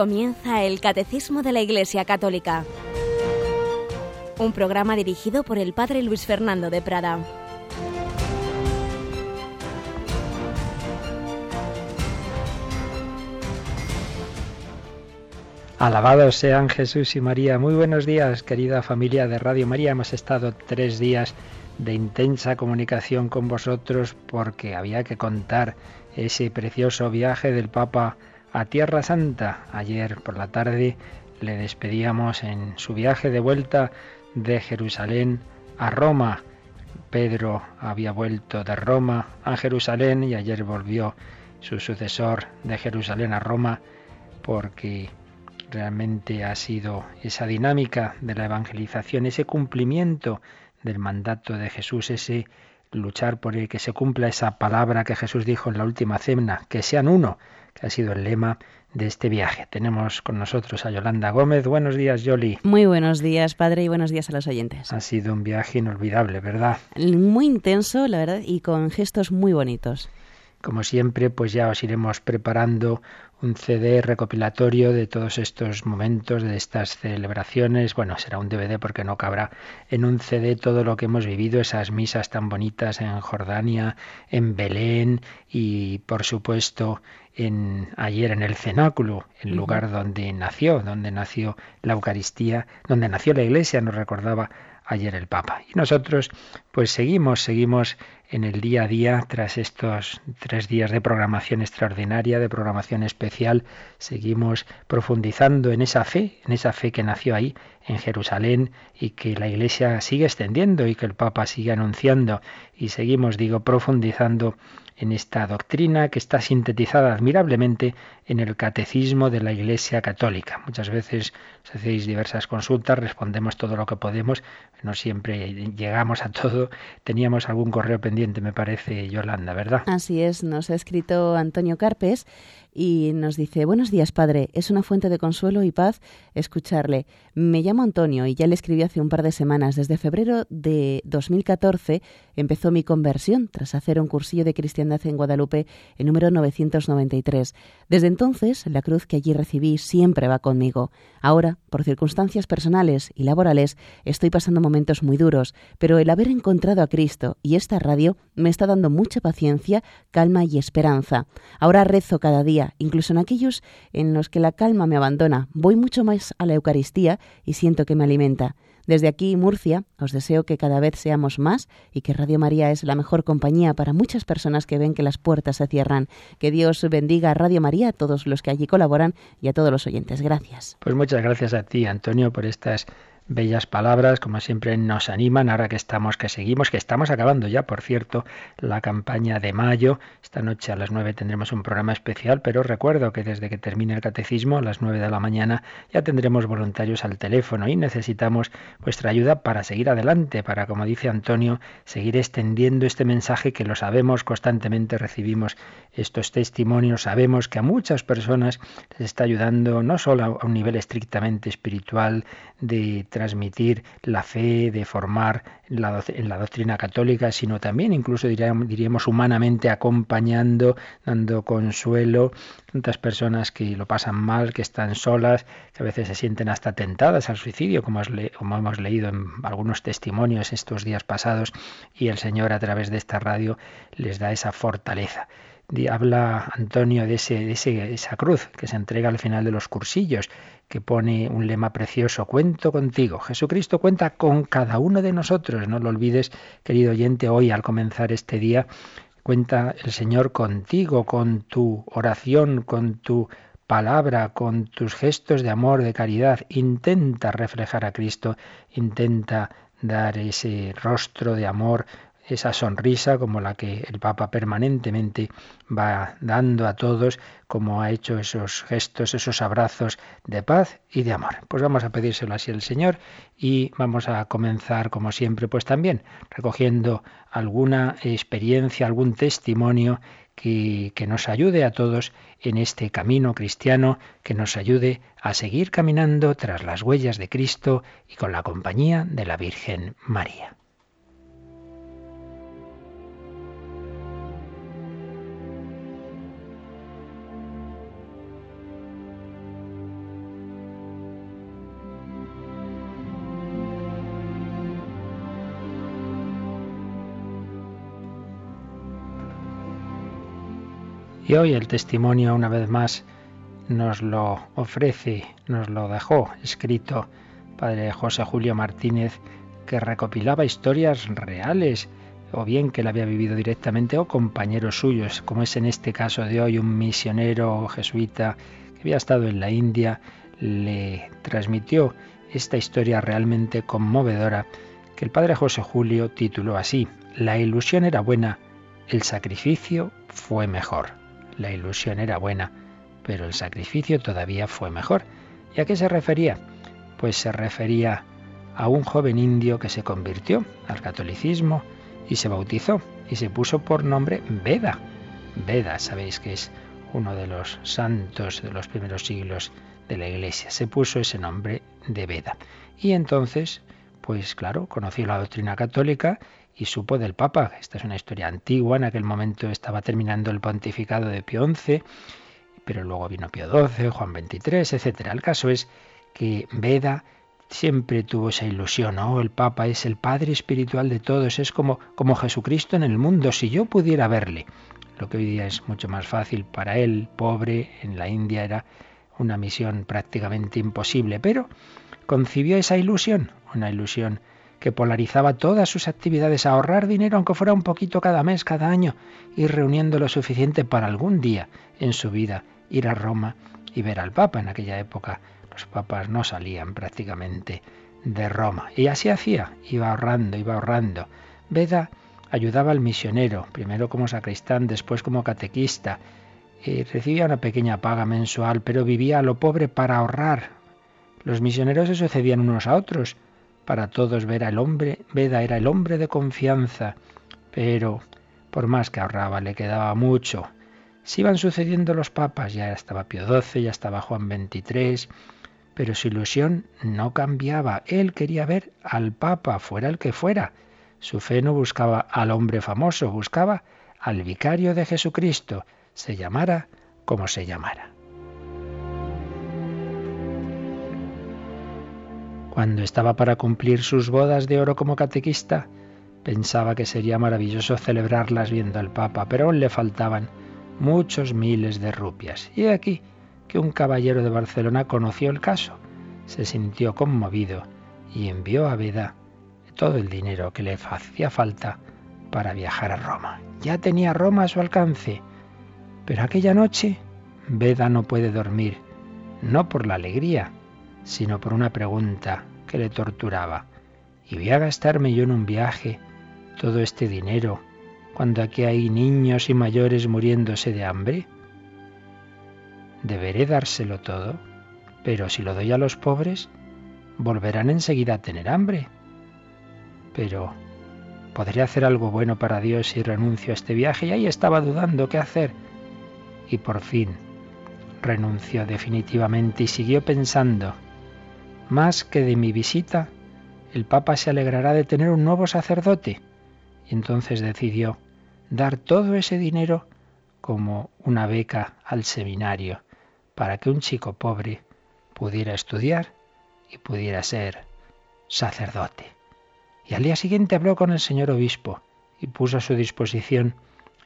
Comienza el Catecismo de la Iglesia Católica, un programa dirigido por el Padre Luis Fernando de Prada. Alabados sean Jesús y María. Muy buenos días, querida familia de Radio María. Hemos estado tres días de intensa comunicación con vosotros porque había que contar ese precioso viaje del Papa a Tierra Santa. Ayer por la tarde le despedíamos en su viaje de vuelta de Jerusalén a Roma. Pedro había vuelto de Roma a Jerusalén y ayer volvió su sucesor de Jerusalén a Roma porque realmente ha sido esa dinámica de la evangelización, ese cumplimiento del mandato de Jesús, ese luchar por el que se cumpla esa palabra que Jesús dijo en la última cena, que sean uno, que ha sido el lema de este viaje. Tenemos con nosotros a Yolanda Gómez. Buenos días, Yoli. Muy buenos días, padre, y buenos días a los oyentes. Ha sido un viaje inolvidable, ¿verdad? Muy intenso, la verdad, y con gestos muy bonitos. Como siempre, pues ya os iremos preparando un CD recopilatorio de todos estos momentos, de estas celebraciones. Bueno, será un DVD porque no cabrá en un CD todo lo que hemos vivido, esas misas tan bonitas en Jordania, en Belén y por supuesto en ayer en el cenáculo, el lugar donde nació, donde nació la Eucaristía, donde nació la Iglesia, nos recordaba ayer el Papa. Y nosotros pues seguimos, seguimos en el día a día, tras estos tres días de programación extraordinaria, de programación especial, seguimos profundizando en esa fe, en esa fe que nació ahí, en Jerusalén, y que la Iglesia sigue extendiendo y que el Papa sigue anunciando, y seguimos, digo, profundizando en esta doctrina que está sintetizada admirablemente en el catecismo de la Iglesia Católica. Muchas veces os hacéis diversas consultas, respondemos todo lo que podemos, no siempre llegamos a todo. Teníamos algún correo pendiente, me parece, Yolanda, ¿verdad? Así es, nos ha escrito Antonio Carpes y nos dice, buenos días, padre, es una fuente de consuelo y paz escucharle. Me llamo Antonio y ya le escribí hace un par de semanas. Desde febrero de 2014 empezó mi conversión tras hacer un cursillo de cristiandad en Guadalupe en número 993. Desde entonces, la cruz que allí recibí siempre va conmigo. Ahora, por circunstancias personales y laborales, estoy pasando momentos muy duros, pero el haber encontrado a Cristo y esta radio me está dando mucha paciencia, calma y esperanza. Ahora rezo cada día incluso en aquellos en los que la calma me abandona. Voy mucho más a la Eucaristía y siento que me alimenta. Desde aquí, Murcia, os deseo que cada vez seamos más y que Radio María es la mejor compañía para muchas personas que ven que las puertas se cierran. Que Dios bendiga a Radio María, a todos los que allí colaboran y a todos los oyentes. Gracias. Pues muchas gracias a ti, Antonio, por estas bellas palabras, como siempre nos animan, ahora que estamos, que seguimos, que estamos acabando ya, por cierto, la campaña de mayo. Esta noche a las nueve tendremos un programa especial, pero recuerdo que desde que termine el catecismo, a las nueve de la mañana, ya tendremos voluntarios al teléfono y necesitamos vuestra ayuda para seguir adelante, para, como dice Antonio, seguir extendiendo este mensaje que lo sabemos, constantemente recibimos estos testimonios, sabemos que a muchas personas les está ayudando no solo a un nivel estrictamente espiritual, de transmitir la fe, de formar en la, doctrina católica, sino también incluso diríamos, humanamente acompañando, dando consuelo. Tantas personas que lo pasan mal, que están solas, que a veces se sienten hasta tentadas al suicidio, como, como hemos leído en algunos testimonios estos días pasados, y el Señor a través de esta radio les da esa fortaleza habla Antonio de, ese, de esa cruz que se entrega al final de los cursillos que pone un lema precioso, cuento contigo. Jesucristo cuenta con cada uno de nosotros, no lo olvides, querido oyente, hoy al comenzar este día, cuenta el Señor contigo, con tu oración, con tu palabra, con tus gestos de amor, de caridad. Intenta reflejar a Cristo, intenta dar ese rostro de amor esa sonrisa como la que el Papa permanentemente va dando a todos, como ha hecho esos gestos, esos abrazos de paz y de amor. Pues vamos a pedírselo así al Señor y vamos a comenzar, como siempre, pues también recogiendo alguna experiencia, algún testimonio que, que, nos ayude a todos en este camino cristiano, que nos ayude a seguir caminando tras las huellas de Cristo y con la compañía de la Virgen María. Y hoy el testimonio una vez más nos lo ofrece, nos lo dejó escrito padre José Julio Martínez, que recopilaba historias reales, o bien que él había vivido directamente, o compañeros suyos, como es en este caso de hoy un misionero jesuita que había estado en la India, le transmitió esta historia realmente conmovedora que el padre José Julio tituló así, La ilusión era buena, el sacrificio fue mejor. La ilusión era buena, pero el sacrificio todavía fue mejor. ¿Y a qué se refería? Pues se refería a un joven indio que se convirtió al catolicismo y se bautizó y se puso por nombre Veda. Veda, sabéis que es uno de los santos de los primeros siglos de la Iglesia. Se puso ese nombre de Veda. Y entonces, pues claro, conoció la doctrina católica y supo del Papa. Esta es una historia antigua, en aquel momento estaba terminando el pontificado de Pío XI, pero luego vino Pío XII, Juan XXIII, etc. El caso es que Veda siempre tuvo esa ilusión, ¿no? El Papa es el Padre espiritual de todos, es como, como Jesucristo en el mundo, si yo pudiera verle. Lo que hoy día es mucho más fácil para él, pobre, en la India era una misión prácticamente imposible, pero concibió esa ilusión, una ilusión que polarizaba todas sus actividades a ahorrar dinero, aunque fuera un poquito cada mes, cada año, ir reuniendo lo suficiente para algún día en su vida ir a Roma y ver al Papa. En aquella época los papas no salían prácticamente de Roma. Y así hacía, iba ahorrando, iba ahorrando. Beda ayudaba al misionero, primero como sacristán, después como catequista. Y recibía una pequeña paga mensual, pero vivía a lo pobre para ahorrar. Los misioneros se sucedían unos a otros. Para todos ver al hombre, Beda era el hombre de confianza, pero por más que ahorraba le quedaba mucho. Se iban sucediendo los papas, ya estaba Pío XII, ya estaba Juan XXIII, pero su ilusión no cambiaba. Él quería ver al Papa, fuera el que fuera. Su fe no buscaba al hombre famoso, buscaba al vicario de Jesucristo, se llamara como se llamara. Cuando estaba para cumplir sus bodas de oro como catequista, pensaba que sería maravilloso celebrarlas viendo al Papa, pero aún le faltaban muchos miles de rupias. Y aquí que un caballero de Barcelona conoció el caso, se sintió conmovido y envió a Beda todo el dinero que le hacía falta para viajar a Roma. Ya tenía Roma a su alcance, pero aquella noche Beda no puede dormir, no por la alegría, sino por una pregunta que le torturaba. ¿Y voy a gastarme yo en un viaje todo este dinero cuando aquí hay niños y mayores muriéndose de hambre? deberé dárselo todo, pero si lo doy a los pobres, volverán enseguida a tener hambre. Pero, ¿podría hacer algo bueno para Dios si renuncio a este viaje? Y ahí estaba dudando qué hacer. Y por fin renunció definitivamente y siguió pensando, más que de mi visita, el Papa se alegrará de tener un nuevo sacerdote. Y entonces decidió dar todo ese dinero como una beca al seminario para que un chico pobre pudiera estudiar y pudiera ser sacerdote. Y al día siguiente habló con el señor obispo y puso a su disposición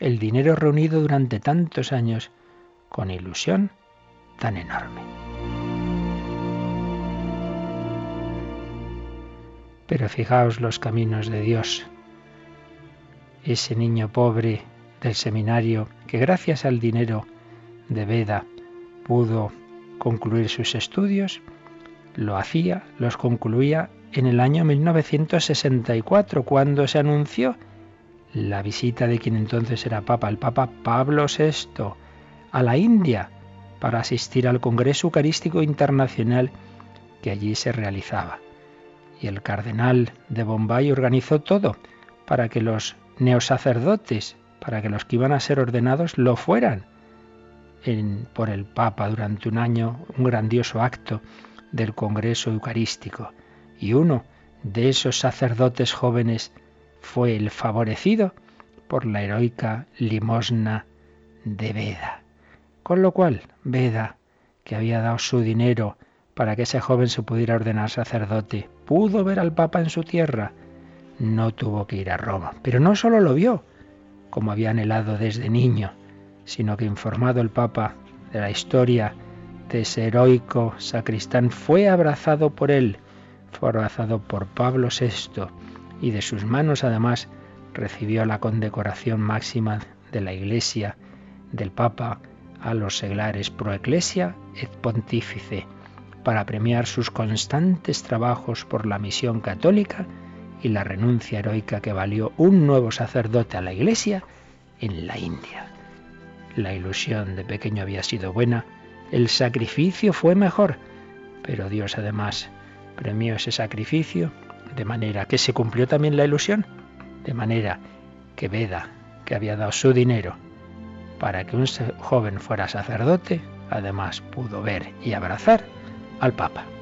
el dinero reunido durante tantos años con ilusión tan enorme. Pero fijaos los caminos de Dios. Ese niño pobre del seminario que gracias al dinero de Veda pudo concluir sus estudios, lo hacía, los concluía en el año 1964, cuando se anunció la visita de quien entonces era Papa, el Papa Pablo VI, a la India para asistir al Congreso Eucarístico Internacional que allí se realizaba. Y el cardenal de Bombay organizó todo para que los neosacerdotes, para que los que iban a ser ordenados lo fueran por el Papa durante un año un grandioso acto del Congreso Eucarístico. Y uno de esos sacerdotes jóvenes fue el favorecido por la heroica limosna de Beda. Con lo cual, Beda, que había dado su dinero para que ese joven se pudiera ordenar sacerdote, pudo ver al Papa en su tierra. No tuvo que ir a Roma. Pero no solo lo vio, como había anhelado desde niño, sino que informado el Papa de la historia de ese heroico sacristán, fue abrazado por él, fue abrazado por Pablo VI y de sus manos además recibió la condecoración máxima de la Iglesia del Papa a los seglares pro ecclesia et pontífice para premiar sus constantes trabajos por la misión católica y la renuncia heroica que valió un nuevo sacerdote a la Iglesia en la India. La ilusión de pequeño había sido buena, el sacrificio fue mejor, pero Dios además premió ese sacrificio de manera que se cumplió también la ilusión, de manera que Veda, que había dado su dinero para que un joven fuera sacerdote, además pudo ver y abrazar al Papa.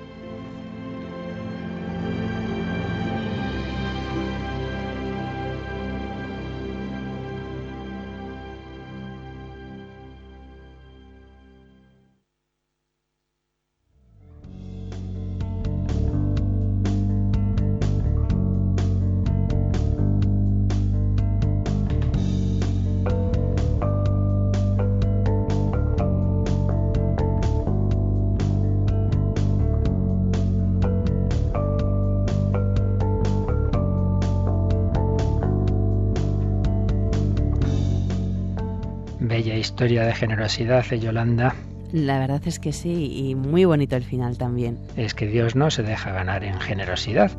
Historia de generosidad de Yolanda. La verdad es que sí, y muy bonito el final también. Es que Dios no se deja ganar en generosidad.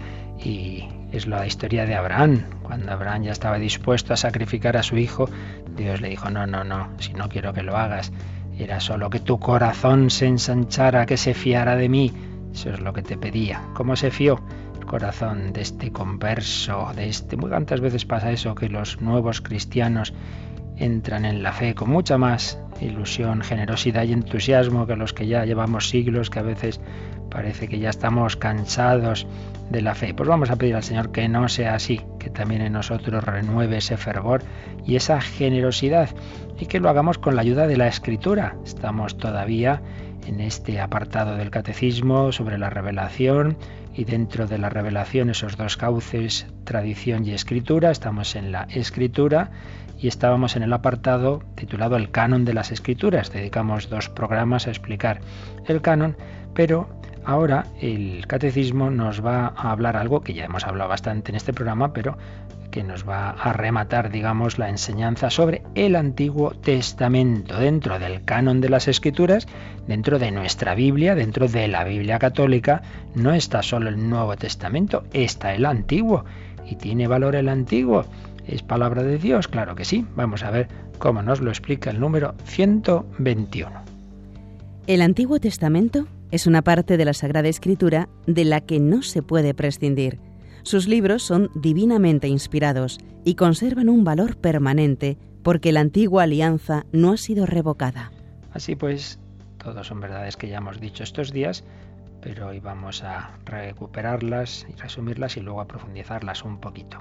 Y es la historia de Abraham. Cuando Abraham ya estaba dispuesto a sacrificar a su hijo, Dios le dijo, no, no, no, si no quiero que lo hagas. Era solo que tu corazón se ensanchara, que se fiara de mí. Eso es lo que te pedía. ¿Cómo se fió? El corazón de este converso, de este... Muy tantas veces pasa eso, que los nuevos cristianos entran en la fe con mucha más ilusión, generosidad y entusiasmo que los que ya llevamos siglos, que a veces parece que ya estamos cansados de la fe. Pues vamos a pedir al Señor que no sea así, que también en nosotros renueve ese fervor y esa generosidad y que lo hagamos con la ayuda de la Escritura. Estamos todavía en este apartado del catecismo sobre la revelación y dentro de la revelación esos dos cauces, tradición y escritura. Estamos en la escritura y estábamos en el apartado titulado El canon de las escrituras. Dedicamos dos programas a explicar el canon, pero ahora el catecismo nos va a hablar algo que ya hemos hablado bastante en este programa, pero que nos va a rematar, digamos, la enseñanza sobre el Antiguo Testamento dentro del canon de las Escrituras, dentro de nuestra Biblia, dentro de la Biblia católica, no está solo el Nuevo Testamento, está el Antiguo. ¿Y tiene valor el Antiguo? ¿Es palabra de Dios? Claro que sí. Vamos a ver cómo nos lo explica el número 121. El Antiguo Testamento es una parte de la Sagrada Escritura de la que no se puede prescindir. Sus libros son divinamente inspirados y conservan un valor permanente porque la antigua alianza no ha sido revocada. Así pues, todos son verdades que ya hemos dicho estos días, pero hoy vamos a recuperarlas y resumirlas y luego a profundizarlas un poquito.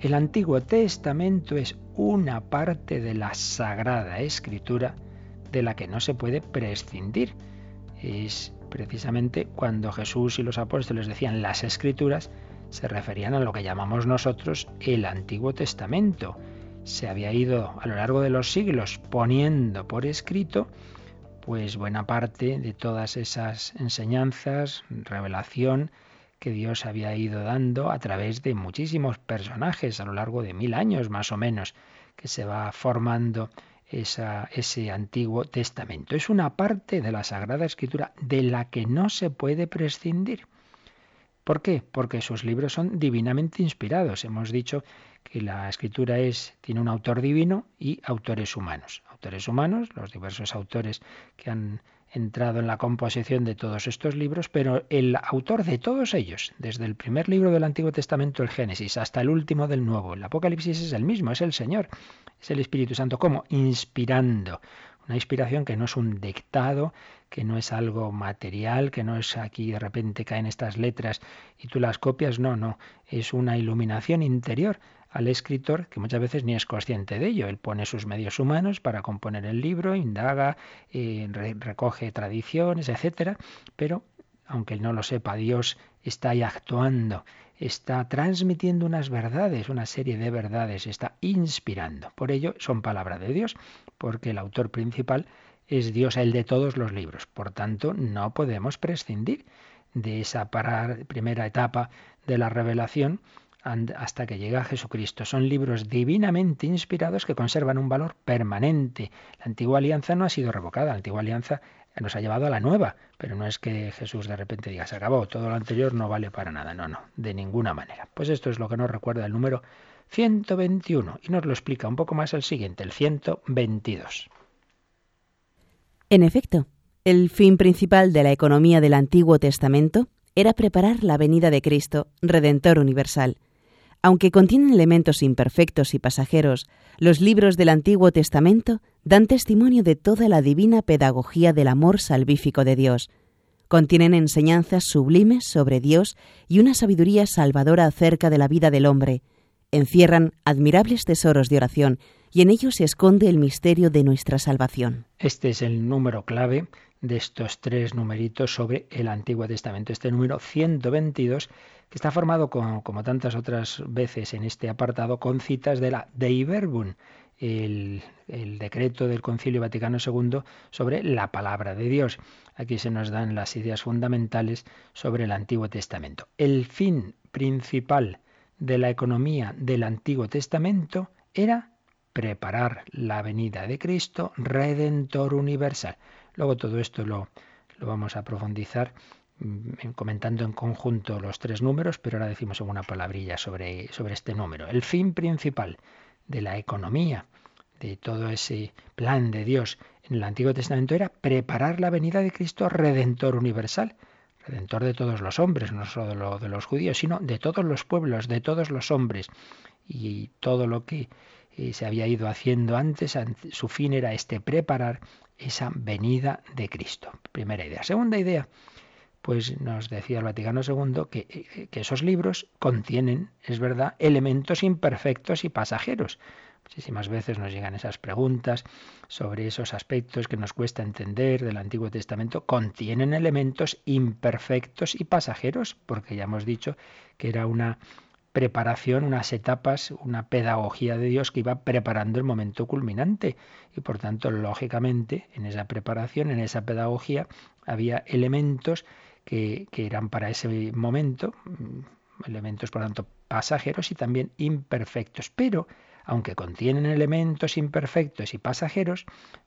El Antiguo Testamento es una parte de la Sagrada Escritura de la que no se puede prescindir. Es precisamente cuando Jesús y los apóstoles decían las Escrituras, se referían a lo que llamamos nosotros el Antiguo Testamento. Se había ido a lo largo de los siglos poniendo por escrito pues buena parte de todas esas enseñanzas, revelación que Dios había ido dando a través de muchísimos personajes a lo largo de mil años más o menos, que se va formando esa, ese Antiguo Testamento. Es una parte de la Sagrada Escritura de la que no se puede prescindir. ¿Por qué? Porque sus libros son divinamente inspirados. Hemos dicho que la escritura es, tiene un autor divino y autores humanos. Autores humanos, los diversos autores que han entrado en la composición de todos estos libros, pero el autor de todos ellos, desde el primer libro del Antiguo Testamento, el Génesis, hasta el último del Nuevo, el Apocalipsis es el mismo, es el Señor, es el Espíritu Santo, como inspirando. Una inspiración que no es un dictado, que no es algo material, que no es aquí de repente caen estas letras y tú las copias, no, no, es una iluminación interior al escritor que muchas veces ni es consciente de ello. Él pone sus medios humanos para componer el libro, indaga, eh, recoge tradiciones, etcétera, pero aunque no lo sepa, Dios está ahí actuando, está transmitiendo unas verdades, una serie de verdades, está inspirando. Por ello son palabra de Dios, porque el autor principal es Dios, el de todos los libros. Por tanto, no podemos prescindir de esa primera etapa de la revelación hasta que llega Jesucristo. Son libros divinamente inspirados que conservan un valor permanente. La antigua alianza no ha sido revocada, la antigua alianza nos ha llevado a la nueva, pero no es que Jesús de repente diga, se acabó, todo lo anterior no vale para nada, no, no, de ninguna manera. Pues esto es lo que nos recuerda el número 121 y nos lo explica un poco más el siguiente, el 122. En efecto, el fin principal de la economía del Antiguo Testamento era preparar la venida de Cristo, Redentor universal. Aunque contienen elementos imperfectos y pasajeros, los libros del Antiguo Testamento dan testimonio de toda la divina pedagogía del amor salvífico de Dios. Contienen enseñanzas sublimes sobre Dios y una sabiduría salvadora acerca de la vida del hombre. Encierran admirables tesoros de oración y en ellos se esconde el misterio de nuestra salvación. Este es el número clave de estos tres numeritos sobre el Antiguo Testamento. Este número 122, que está formado, como tantas otras veces en este apartado, con citas de la Dei Verbum, el, el, decreto del Concilio Vaticano II sobre la palabra de Dios. Aquí se nos dan las ideas fundamentales sobre el Antiguo Testamento. El fin principal de la economía del Antiguo Testamento era preparar la venida de Cristo, Redentor universal. Luego todo esto lo, lo vamos a profundizar mm, comentando en conjunto los tres números, pero ahora decimos una palabrilla sobre, sobre este número. El fin principal de la economía, de todo ese plan de Dios en el Antiguo Testamento era preparar la venida de Cristo Redentor universal, Redentor de todos los hombres, no solo de los judíos, sino de todos los pueblos, de todos los hombres. Y todo lo que eh, se había ido haciendo antes, su fin era este, preparar esa venida de Cristo. Primera idea. Segunda idea, pues nos decía el Vaticano II que, eh, que esos libros contienen, es verdad, elementos imperfectos y pasajeros. Muchísimas veces nos llegan esas preguntas sobre esos aspectos que nos cuesta entender del Antiguo Testamento. Contienen elementos imperfectos y pasajeros, porque ya hemos dicho que era una preparación, unas etapas, una pedagogía de Dios que iba preparando el momento culminante. Y por tanto, lógicamente, en esa preparación, en esa pedagogía, había elementos que, que eran para ese momento, mm, elementos, por tanto, pasajeros y también imperfectos. Pero, aunque contienen elementos imperfectos y pasajeros,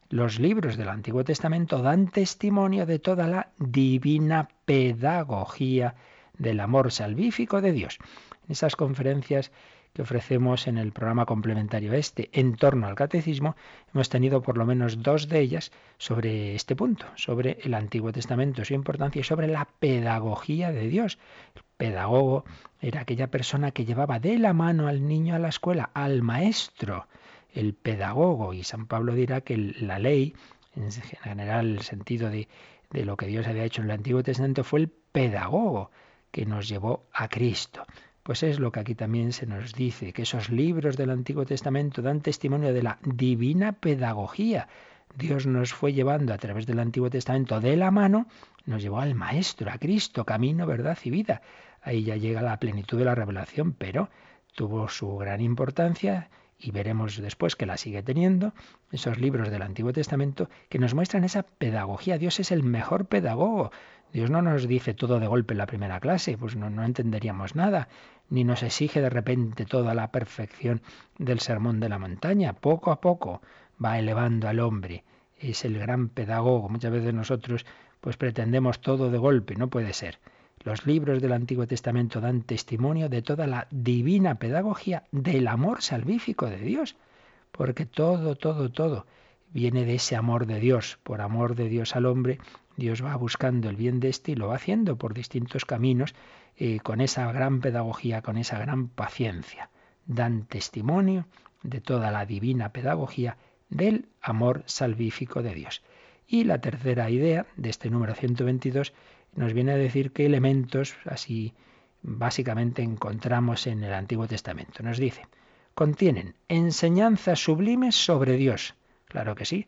los libros del Antiguo Testamento dan testimonio de toda la divina pedagogía del amor salvífico de Dios esas conferencias que ofrecemos en el programa complementario este en torno al catecismo, hemos tenido por lo menos dos de ellas sobre este punto, sobre el Antiguo Testamento, su importancia y sobre la pedagogía de Dios. El pedagogo era aquella persona que llevaba de la mano al niño a la escuela, al maestro, el pedagogo. Y San Pablo dirá que la ley, en general el sentido de lo que Dios había hecho en el Antiguo Testamento, fue el pedagogo que nos llevó a Cristo. Pues es lo que aquí también se nos dice, que esos libros del Antiguo Testamento dan testimonio de la divina pedagogía. Dios nos fue llevando a través del Antiguo Testamento de la mano, nos llevó al Maestro, a Cristo, camino, verdad y vida. Ahí ya llega la plenitud de la revelación, pero tuvo su gran importancia y veremos después que la sigue teniendo, esos libros del Antiguo Testamento que nos muestran esa pedagogía. Dios es el mejor pedagogo. Dios no nos dice todo de golpe en la primera clase, pues no, no entenderíamos nada, ni nos exige de repente toda la perfección del sermón de la montaña. Poco a poco va elevando al hombre. Es el gran pedagogo. Muchas veces nosotros pues pretendemos todo de golpe, no puede ser. Los libros del Antiguo Testamento dan testimonio de toda la divina pedagogía del amor salvífico de Dios, porque todo, todo, todo viene de ese amor de Dios. Por amor de Dios al hombre, Dios va buscando el bien de este y lo va haciendo por distintos caminos, con esa gran pedagogía, con esa gran paciencia. Dan testimonio de toda la divina pedagogía del amor salvífico de Dios. Y la tercera idea de este número 122 nos viene a decir qué elementos así básicamente encontramos en el Antiguo Testamento. Nos dice, contienen enseñanzas sublimes sobre Dios. Claro que sí,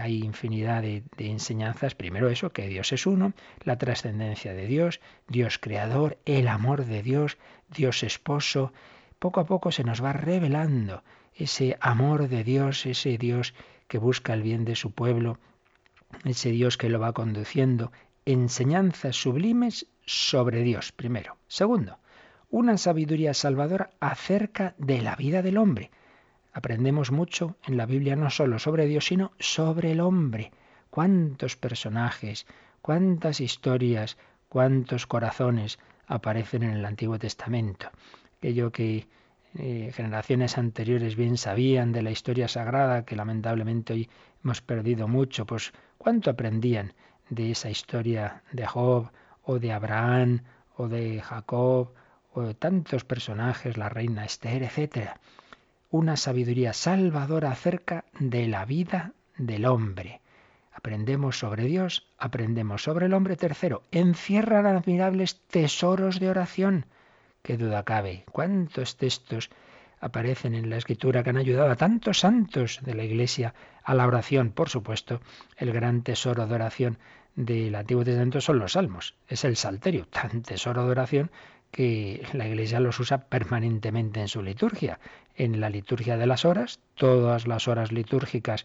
hay infinidad de, enseñanzas. Primero eso, que Dios es uno, la trascendencia de Dios, Dios creador, el amor de Dios, Dios esposo. Poco a poco se nos va revelando ese amor de Dios, ese Dios que busca el bien de su pueblo, ese Dios que lo va conduciendo. Enseñanzas sublimes sobre Dios, primero. Segundo, una sabiduría salvadora acerca de la vida del hombre. Aprendemos mucho en la Biblia no solo sobre Dios, sino sobre el hombre. Cuántos personajes, cuántas historias, cuántos corazones aparecen en el Antiguo Testamento. Aquello que eh, generaciones anteriores bien sabían de la historia sagrada, que lamentablemente hoy hemos perdido mucho, pues cuánto aprendían de esa historia de Job o de Abraham o de Jacob o de tantos personajes, la reina Esther, etcétera una sabiduría salvadora acerca de la vida del hombre. Aprendemos sobre Dios, aprendemos sobre el hombre. Tercero, encierran admirables tesoros de oración. Qué duda cabe. ¿Cuántos textos aparecen en la escritura que han ayudado a tantos santos de la Iglesia a la oración? Por supuesto, el gran tesoro de oración del Antiguo Testamento son los salmos. Es el salterio, tan tesoro de oración que la Iglesia los usa permanentemente en su liturgia. En la liturgia de las horas, todas las horas litúrgicas,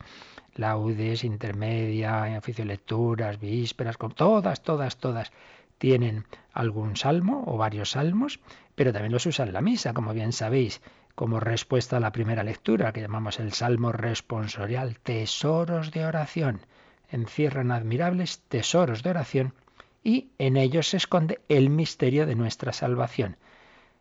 laudes, intermedia, oficio de lecturas, vísperas, todas, todas, todas, tienen algún salmo o varios salmos, pero también los usa en la misa, como bien sabéis, como respuesta a la primera lectura, que llamamos el salmo responsorial, tesoros de oración. Encierran admirables tesoros de oración y en ellos se esconde el misterio de nuestra salvación.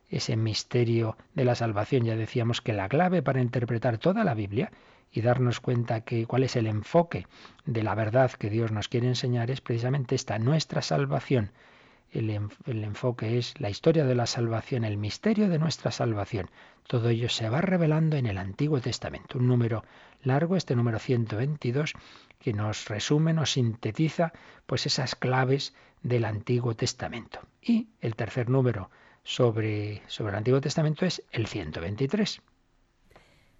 Ese misterio de la salvación, ya decíamos que la clave para interpretar toda la Biblia y darnos cuenta que cuál es el enfoque de la verdad que Dios nos quiere enseñar es precisamente esta, nuestra salvación. El, el, enfoque es la historia de la salvación, el misterio de nuestra salvación. Todo ello se va revelando en el Antiguo Testamento. Un número largo, este número 122, que nos resume, nos sintetiza pues esas claves del Antiguo Testamento. Y el tercer número sobre, sobre el Antiguo Testamento es el 123.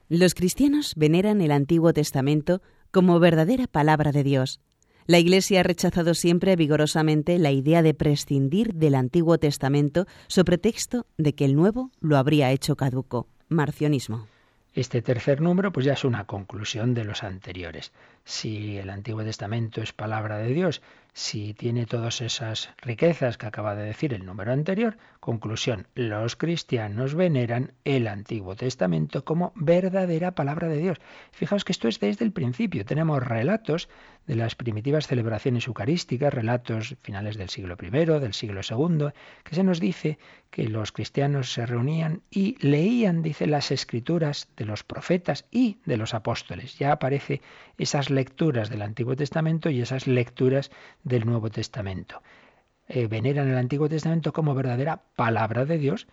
Los cristianos veneran el Antiguo Testamento como verdadera palabra de Dios. La Iglesia ha rechazado siempre vigorosamente la idea de prescindir del Antiguo Testamento sobre texto de que el Nuevo lo habría hecho caduco. Marcionismo. Este tercer número pues ya es una conclusión de los anteriores. Si el Antiguo Testamento es palabra de Dios, si tiene todas esas riquezas que acaba de decir el número anterior, conclusión, los cristianos veneran el Antiguo Testamento como verdadera palabra de Dios. Fijaos que esto es desde el principio. Tenemos relatos de las primitivas celebraciones eucarísticas, relatos finales del siglo I, del siglo II, que se nos dice que los cristianos se reunían y leían, dice, las escrituras de los profetas y de los apóstoles. Ya aparece esas lecturas del Antiguo Testamento y esas lecturas del Nuevo Testamento. Eh, veneran el Antiguo Testamento como verdadera palabra de Dios.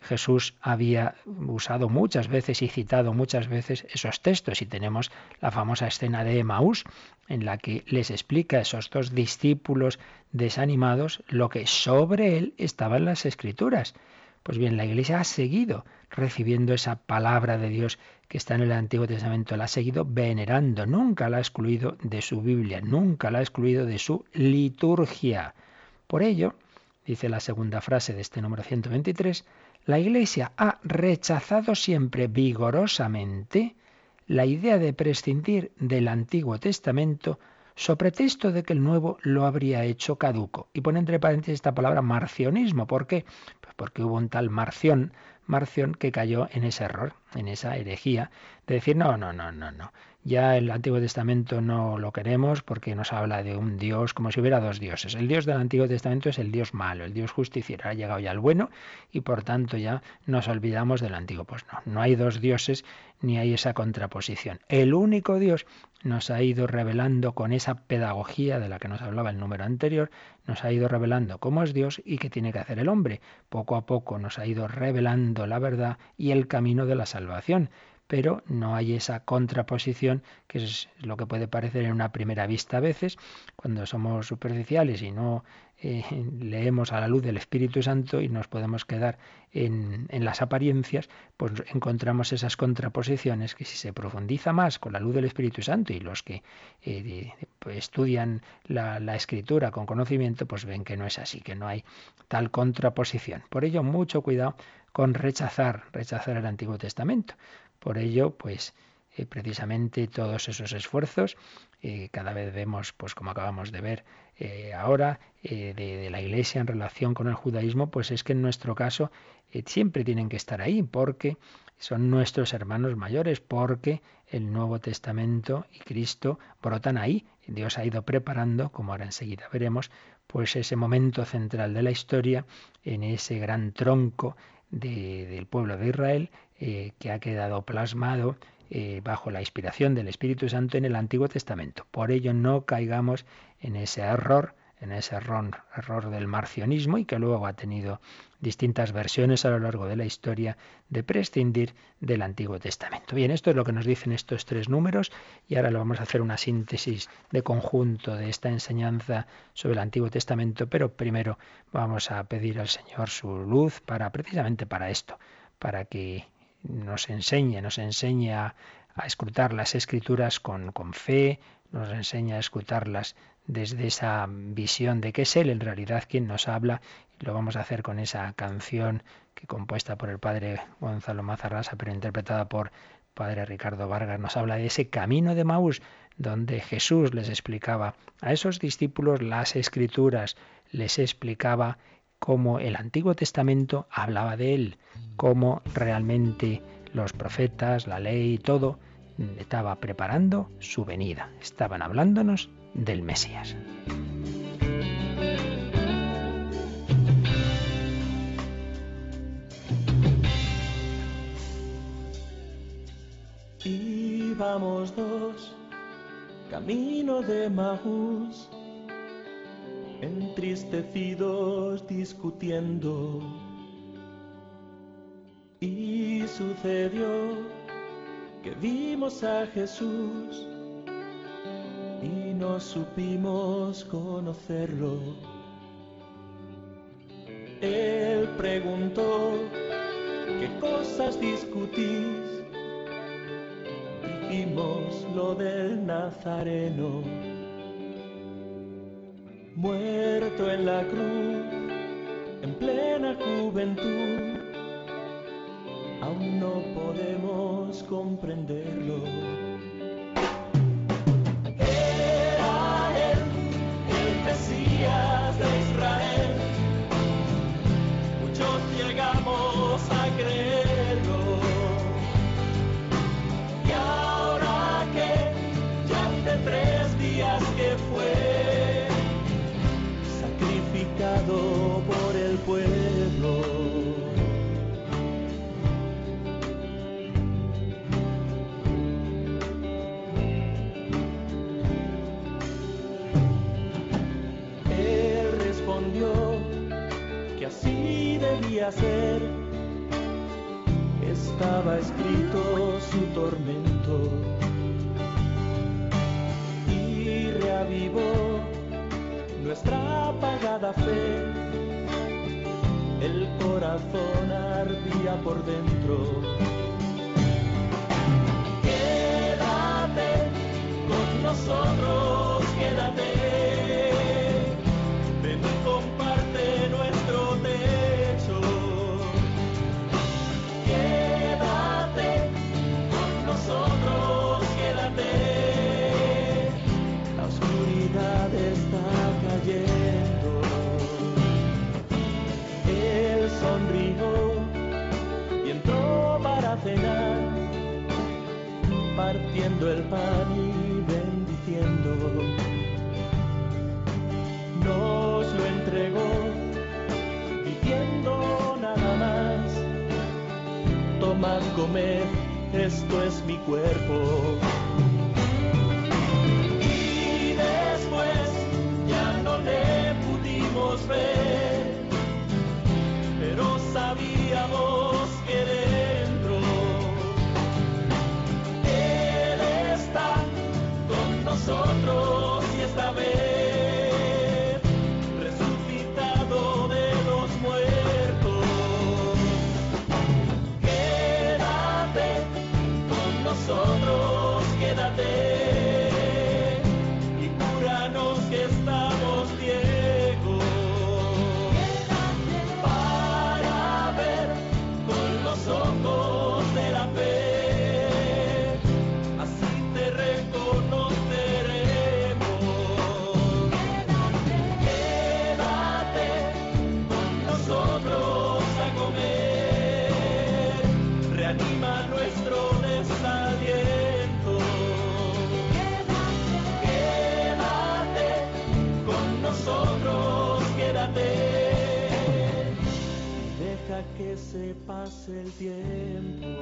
Jesús había usado muchas veces y citado muchas veces esos textos y tenemos la famosa escena de Emaús en la que les explica a esos dos discípulos desanimados lo que sobre él estaba en las escrituras. Pues bien, la Iglesia ha seguido recibiendo esa palabra de Dios que está en el Antiguo Testamento, la ha seguido venerando, nunca la ha excluido de su Biblia, nunca la ha excluido de su liturgia. Por ello, dice la segunda frase de este número 123, la Iglesia ha rechazado siempre vigorosamente la idea de prescindir del Antiguo Testamento sobre texto de que el nuevo lo habría hecho caduco. Y pone entre paréntesis esta palabra marcionismo. ¿Por qué? Porque hubo un tal Marción, Marción que cayó en ese error, en esa herejía, de decir, no, no, no, no, no. Ya el Antiguo Testamento no lo queremos porque nos habla de un Dios como si hubiera dos dioses. El Dios del Antiguo Testamento es el Dios malo, el Dios justiciero. Ha llegado ya el bueno y por tanto ya nos olvidamos del Antiguo. Pues no, no hay dos dioses ni hay esa contraposición. El único Dios nos ha ido revelando con esa pedagogía de la que nos hablaba el número anterior, nos ha ido revelando cómo es Dios y qué tiene que hacer el hombre. Poco a poco nos ha ido revelando la verdad y el camino de la salvación pero no hay esa contraposición que es lo que puede parecer en una primera vista a veces, cuando somos superficiales y no eh, leemos a la luz del Espíritu Santo y nos podemos quedar en, las apariencias, pues encontramos esas contraposiciones que si se profundiza más con la luz del Espíritu Santo y los que eh, estudian la, escritura con conocimiento, pues ven que no es así, que no hay tal contraposición. Por ello, mucho cuidado con rechazar, rechazar el Antiguo Testamento. Por ello, pues eh, precisamente todos esos esfuerzos. Cada vez vemos, pues como acabamos de ver eh, ahora, de, la Iglesia en relación con el judaísmo, pues es que en nuestro caso siempre tienen que estar ahí, porque son nuestros hermanos mayores, porque el Nuevo Testamento y Cristo brotan ahí. Dios ha ido preparando, como ahora enseguida veremos, pues ese momento central de la historia, en ese gran tronco del pueblo de Israel, que ha quedado plasmado eh, bajo la inspiración del Espíritu Santo en el Antiguo Testamento. Por ello no caigamos en ese error, en ese error, error del marcionismo y que luego ha tenido distintas versiones a lo largo de la historia de prescindir del Antiguo Testamento. Bien, esto es lo que nos dicen estos tres números y ahora lo vamos a hacer una síntesis de conjunto de esta enseñanza sobre el Antiguo Testamento, pero primero vamos a pedir al Señor su luz para precisamente para esto, para que nos enseñe, nos enseña a escrutar las escrituras con, fe, nos enseña a escrutarlas desde esa visión de que es Él en realidad quien nos habla. Lo vamos a hacer con esa canción que compuesta por el padre Gonzalo Mazarrasa, pero interpretada por padre Ricardo Vargas, nos habla de ese camino de Maús, donde Jesús les explicaba a esos discípulos las escrituras, les explicaba cómo el Antiguo Testamento hablaba de él, cómo realmente los profetas, la ley y todo estaba preparando su venida. Estaban hablándonos del Mesías. Íbamos dos, camino de Maús entristecidos discutiendo. Y sucedió que vimos a Jesús y no supimos conocerlo. Él preguntó, ¿qué cosas discutís? Dijimos lo del Nazareno muerto en la cruz, en plena juventud, aún no podemos comprenderlo. Estaba escrito su tormento y reavivó nuestra apagada fe, el corazón ardía por dentro. Quédate con nosotros, cenar, partiendo el pan y bendiciendo. Nos lo entregó diciendo nada más, tomad, comed, esto es mi cuerpo. ver, pero sabíamos nosotros se pase el tiempo.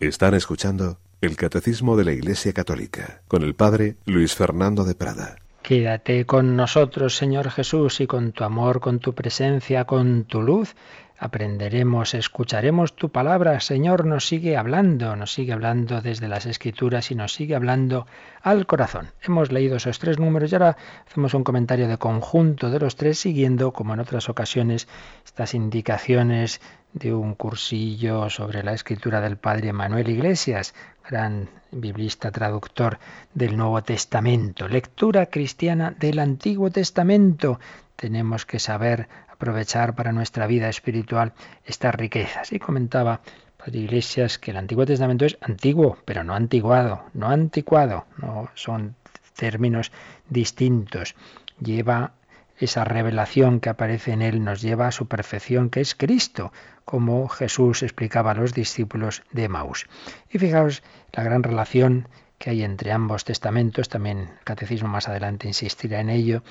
Están escuchando el Catecismo de la Iglesia Católica con el Padre Luis Fernando de Prada. Quédate con nosotros, Señor Jesús, y con tu amor, con tu presencia, con tu luz aprenderemos, escucharemos tu palabra. Señor, nos sigue hablando, nos sigue hablando desde las escrituras y nos sigue hablando al corazón. Hemos leído esos tres números y ahora hacemos un comentario de conjunto de los tres, siguiendo, como en otras ocasiones, estas indicaciones de un cursillo sobre la escritura del padre Manuel Iglesias, gran biblista traductor del Nuevo Testamento. Lectura cristiana del Antiguo Testamento. Tenemos que saber aprovechar para nuestra vida espiritual estas riquezas. Y comentaba Padre Iglesias que el Antiguo Testamento es antiguo, pero no antiguado, no anticuado, no son términos distintos. Lleva esa revelación que aparece en él, nos lleva a su perfección, que es Cristo, como Jesús explicaba a los discípulos de Maús. Y fijaos la gran relación que hay entre ambos testamentos, también el catecismo más adelante insistirá en ello,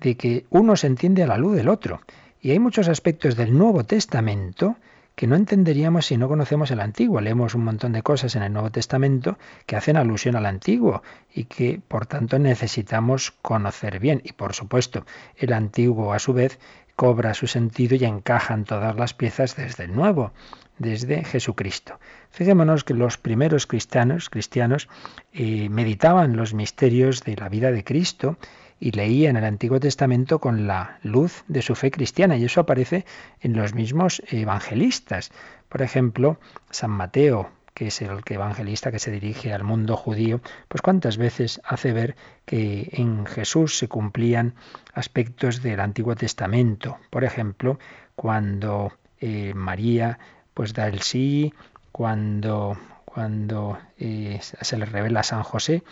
de que uno se entiende a la luz del otro. Y hay muchos aspectos del Nuevo Testamento que no entenderíamos si no conocemos el Antiguo. Leemos un montón de cosas en el Nuevo Testamento que hacen alusión al Antiguo y que por tanto necesitamos conocer bien. Y por supuesto, el Antiguo a su vez cobra su sentido y encajan todas las piezas desde el Nuevo, desde Jesucristo. Fijémonos que los primeros cristianos, cristianos eh, meditaban los misterios de la vida de Cristo y leía en el Antiguo Testamento con la luz de su fe cristiana y eso aparece en los mismos evangelistas. Por ejemplo, San Mateo, que es el evangelista que se dirige al mundo judío, pues cuántas veces hace ver que en Jesús se cumplían aspectos del Antiguo Testamento. Por ejemplo, cuando eh, María pues da el sí, cuando cuando eh, se le revela a San José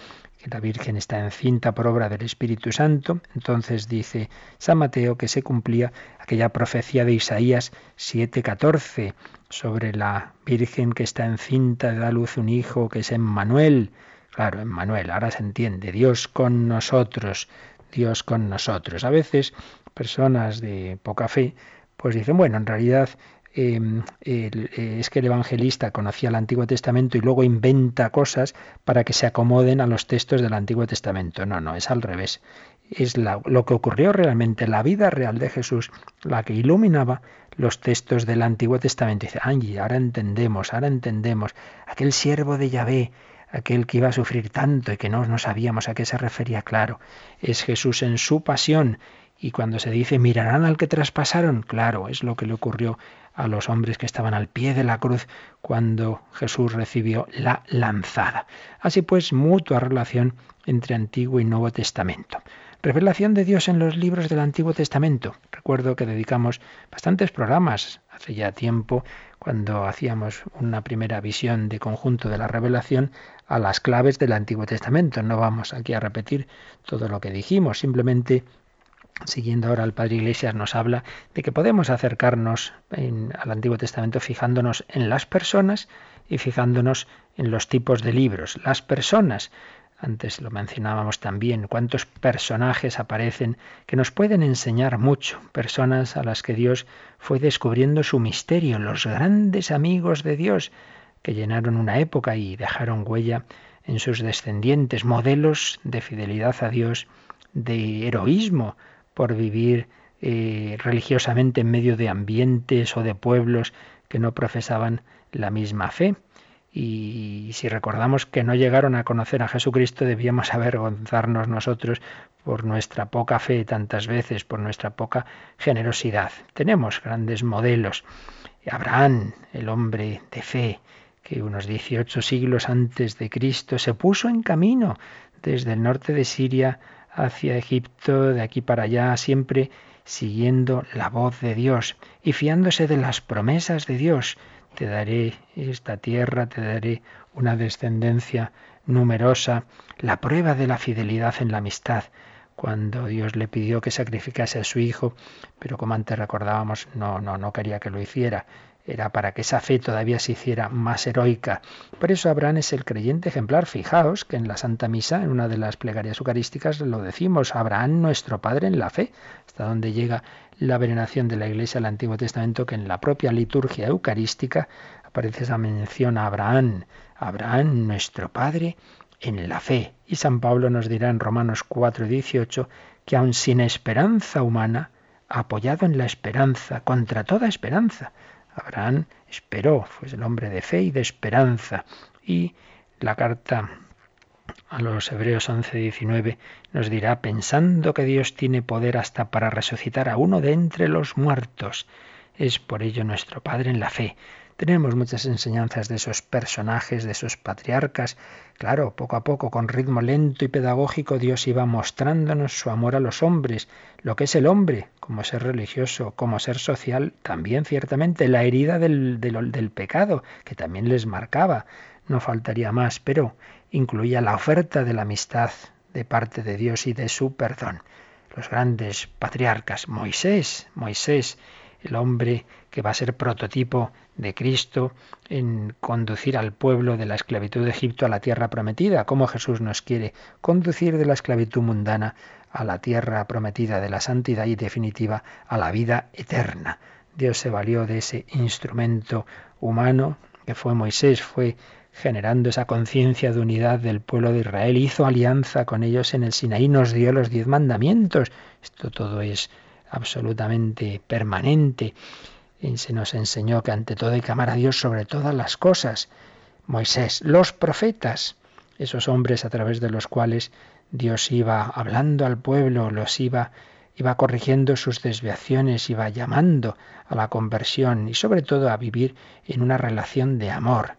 la Virgen está encinta por obra del Espíritu Santo, entonces dice San Mateo que se cumplía aquella profecía de Isaías 7:14 sobre la Virgen que está encinta da luz un hijo que es Emmanuel. Claro, Emmanuel, ahora se entiende, Dios con nosotros, Dios con nosotros. A veces personas de poca fe pues dicen, bueno, en realidad Em, eh, es que el evangelista conocía el Antiguo Testamento y luego inventa cosas para que se acomoden a los textos del Antiguo Testamento. No, no, es al revés. Es lo que ocurrió realmente, la vida real de Jesús, la que iluminaba los textos del Antiguo Testamento. dice, ay, ahora entendemos, ahora entendemos. Aquel siervo de Yahvé, aquel que iba a sufrir tanto y que no sabíamos a qué se refería, claro, es Jesús en su pasión. Y cuando se dice, mirarán al que traspasaron, claro, es lo que le ocurrió a los hombres que estaban al pie de la cruz cuando Jesús recibió la lanzada. Así pues, mutua relación entre Antiguo y Nuevo Testamento. Revelación de Dios en los libros del Antiguo Testamento. Recuerdo que dedicamos bastantes programas hace ya tiempo cuando hacíamos una primera visión de conjunto de la revelación a las claves del Antiguo Testamento. No vamos aquí a repetir todo lo que dijimos, simplemente siguiendo ahora al Padre Iglesias, nos habla de que podemos acercarnos al Antiguo Testamento fijándonos en las personas y fijándonos en los tipos de libros. Las personas, antes lo mencionábamos también, cuántos personajes aparecen que nos pueden enseñar mucho, personas a las que Dios fue descubriendo su misterio, los grandes amigos de Dios que llenaron una época y dejaron huella en sus descendientes, modelos de fidelidad a Dios, de heroísmo, por vivir eh, religiosamente en medio de ambientes o de pueblos que no profesaban la misma fe. Y si recordamos que no llegaron a conocer a Jesucristo, debíamos avergonzarnos nosotros por nuestra poca fe tantas veces, por nuestra poca generosidad. Tenemos grandes modelos. Abraham, el hombre de fe, que unos 18 siglos antes de Cristo se puso en camino desde el norte de Siria hacia Egipto, de aquí para allá, siempre siguiendo la voz de Dios y fiándose de las promesas de Dios. Te daré esta tierra, te daré una descendencia numerosa, la prueba de la fidelidad en la amistad, cuando Dios le pidió que sacrificase a su hijo, pero como antes recordábamos, no, no, no quería que lo hiciera era para que esa fe todavía se hiciera más heroica. Por eso Abraham es el creyente ejemplar. Fijaos que en la Santa Misa, en una de las plegarias eucarísticas, lo decimos, Abraham nuestro Padre en la fe. hasta dónde llega la veneración de la Iglesia del Antiguo Testamento, que en la propia liturgia eucarística aparece esa mención a Abraham, Abraham nuestro Padre en la fe. Y San Pablo nos dirá en Romanos 4, 18 que aun sin esperanza humana, apoyado en la esperanza, contra toda esperanza, Abraham esperó, fue el hombre de fe y de esperanza. Y la carta a los Hebreos 11:19 nos dirá, pensando que Dios tiene poder hasta para resucitar a uno de entre los muertos. Es por ello nuestro Padre en la fe. Tenemos muchas enseñanzas de esos personajes, de esos patriarcas. Claro, poco a poco, con ritmo lento y pedagógico, Dios iba mostrándonos su amor a los hombres, lo que es el hombre, como ser religioso, como ser social, también ciertamente la herida del, del, del pecado, que también les marcaba. No faltaría más, pero incluía la oferta de la amistad de parte de Dios y de su perdón. Los grandes patriarcas, Moisés, Moisés, el hombre que va a ser prototipo de Cristo en conducir al pueblo de la esclavitud de Egipto a la tierra prometida, como Jesús nos quiere conducir de la esclavitud mundana a la tierra prometida de la santidad y definitiva a la vida eterna. Dios se valió de ese instrumento humano que fue Moisés, fue generando esa conciencia de unidad del pueblo de Israel, hizo alianza con ellos en el Sinaí, nos dio los diez mandamientos. Esto todo es absolutamente permanente. Y se nos enseñó que ante todo hay que amar a Dios sobre todas las cosas. Moisés, los profetas, esos hombres a través de los cuales Dios iba hablando al pueblo, los iba iba corrigiendo sus desviaciones, iba llamando a la conversión y sobre todo a vivir en una relación de amor,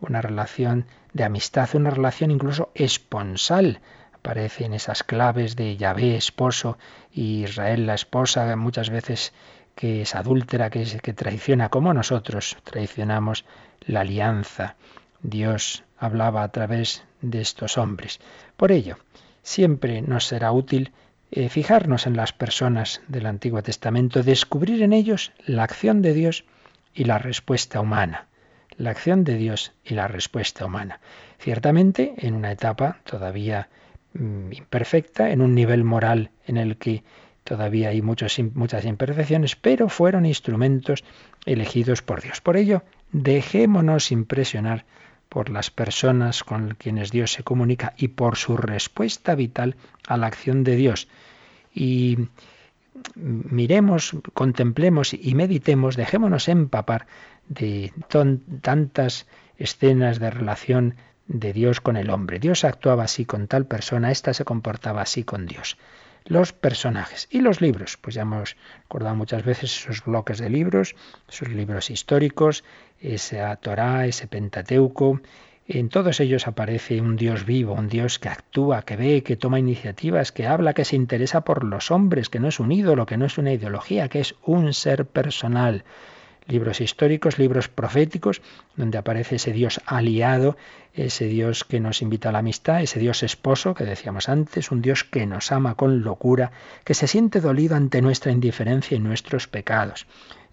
una relación de amistad, una relación incluso esponsal. Aparecen esas claves de Yahvé, esposo, y Israel, la esposa, muchas veces que es adúltera, que, que traiciona como nosotros traicionamos la alianza. Dios hablaba a través de estos hombres. Por ello, siempre nos será útil eh, fijarnos en las personas del Antiguo Testamento, descubrir en ellos la acción de Dios y la respuesta humana. La acción de Dios y la respuesta humana. Ciertamente, en una etapa todavía imperfecta, en un nivel moral en el que Todavía hay muchas imperfecciones, pero fueron instrumentos elegidos por Dios. Por ello, dejémonos impresionar por las personas con quienes Dios se comunica y por su respuesta vital a la acción de Dios. Y miremos, contemplemos y meditemos, dejémonos empapar de tantas escenas de relación de Dios con el hombre. Dios actuaba así con tal persona, ésta se comportaba así con Dios los personajes. Y los libros, pues ya hemos recordado muchas veces esos bloques de libros, esos libros históricos, esa Torá, ese Pentateuco. En todos ellos aparece un Dios vivo, un Dios que actúa, que ve, que toma iniciativas, que habla, que se interesa por los hombres, que no es un ídolo, que no es una ideología, que es un ser personal libros históricos, libros proféticos, donde aparece ese Dios aliado, ese Dios que nos invita a la amistad, ese Dios esposo que decíamos antes, un Dios que nos ama con locura, que se siente dolido ante nuestra indiferencia y nuestros pecados.